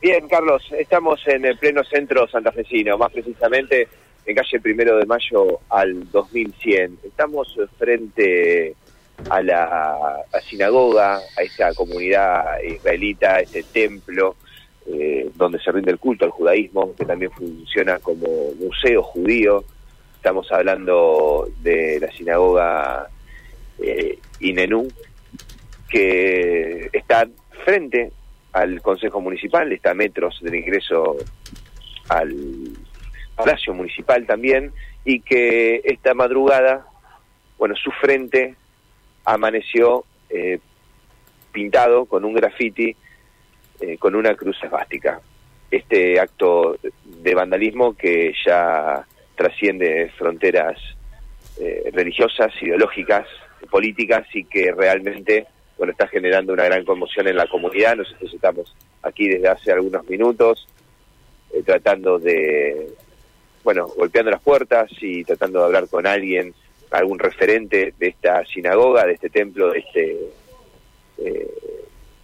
Bien, Carlos, estamos en el pleno centro santafesino, más precisamente en calle Primero de Mayo al 2100. Estamos frente a la sinagoga, a esta comunidad israelita, este templo eh, donde se rinde el culto al judaísmo, que también funciona como museo judío. Estamos hablando de la sinagoga eh, Inenú, que está frente al Consejo Municipal, está a metros del ingreso al Palacio Municipal también, y que esta madrugada, bueno, su frente amaneció eh, pintado con un graffiti, eh, con una cruz esvástica. Este acto de vandalismo que ya trasciende fronteras eh, religiosas, ideológicas, políticas y que realmente bueno, está generando una gran conmoción en la comunidad. Nosotros estamos aquí desde hace algunos minutos eh, tratando de, bueno, golpeando las puertas y tratando de hablar con alguien, algún referente de esta sinagoga, de este templo, de, este, eh,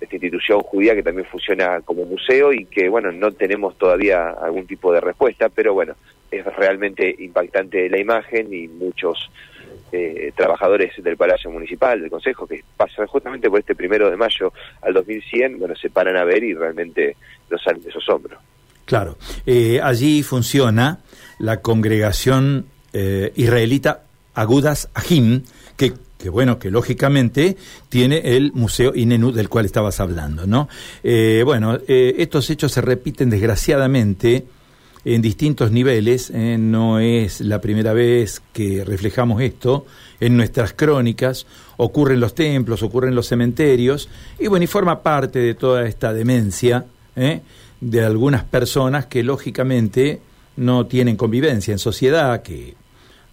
de esta institución judía que también funciona como museo y que, bueno, no tenemos todavía algún tipo de respuesta, pero bueno, es realmente impactante la imagen y muchos eh, trabajadores del Palacio Municipal, del Consejo, que pasan justamente por este primero de mayo al 2100, bueno, se paran a ver y realmente los salen de esos hombros. Claro, eh, allí funciona la congregación eh, israelita Agudas Ahim, que, que, bueno, que lógicamente tiene el Museo Inenu del cual estabas hablando, ¿no? bueno, estos hechos se repiten desgraciadamente en distintos niveles. Eh, no es la primera vez que reflejamos esto en nuestras crónicas. Ocurre en los templos, ocurre en los cementerios. Y bueno, y forma parte de toda esta demencia ¿eh? de algunas personas que lógicamente no tienen convivencia en sociedad, que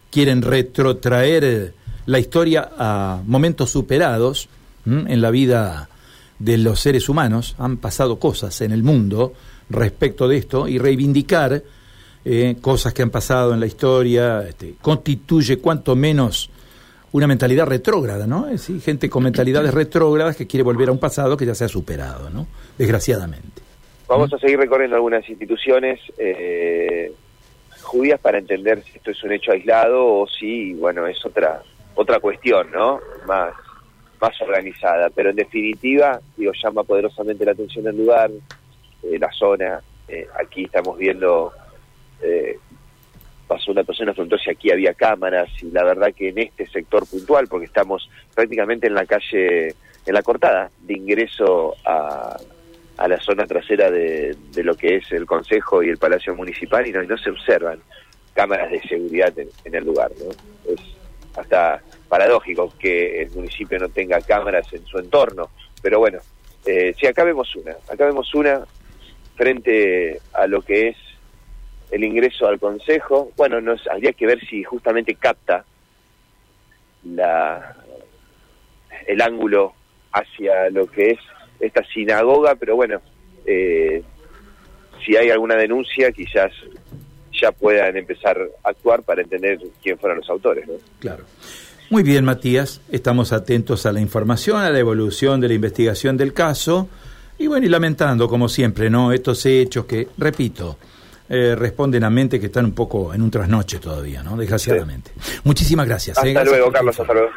quieren retrotraer la historia a momentos superados en la vida de los seres humanos. Han pasado cosas en el mundo respecto de esto y reivindicar eh, cosas que han pasado en la historia este, constituye cuanto menos una mentalidad retrógrada, ¿no? Es decir, gente con mentalidades retrógradas que quiere volver a un pasado que ya se ha superado, ¿no? Desgraciadamente. Vamos a seguir recorriendo algunas instituciones eh, judías para entender si esto es un hecho aislado o si, bueno, es otra otra cuestión, ¿no? Más más organizada, pero en definitiva, digo, llama poderosamente la atención el lugar, eh, la zona. Eh, aquí estamos viendo, eh, pasó una persona preguntó si aquí había cámaras y la verdad que en este sector puntual, porque estamos prácticamente en la calle, en la cortada de ingreso a, a la zona trasera de, de, lo que es el Consejo y el Palacio Municipal y no, no se observan cámaras de seguridad en, el lugar. ¿no? Es hasta paradójico que el municipio no tenga cámaras en su entorno, pero bueno, eh, sí, acá vemos una, acá vemos una frente a lo que es el ingreso al Consejo. Bueno, nos, habría que ver si justamente capta la, el ángulo hacia lo que es esta sinagoga, pero bueno, eh, si hay alguna denuncia, quizás ya puedan empezar a actuar para entender quién fueron los autores. ¿no? Claro. Muy bien, Matías, estamos atentos a la información, a la evolución de la investigación del caso. Y bueno, y lamentando, como siempre, ¿no? Estos hechos que, repito, eh, responden a mente que están un poco en un trasnoche todavía, ¿no? Desgraciadamente. Muchísimas gracias. ¿eh? Hasta luego, Carlos. Hasta luego.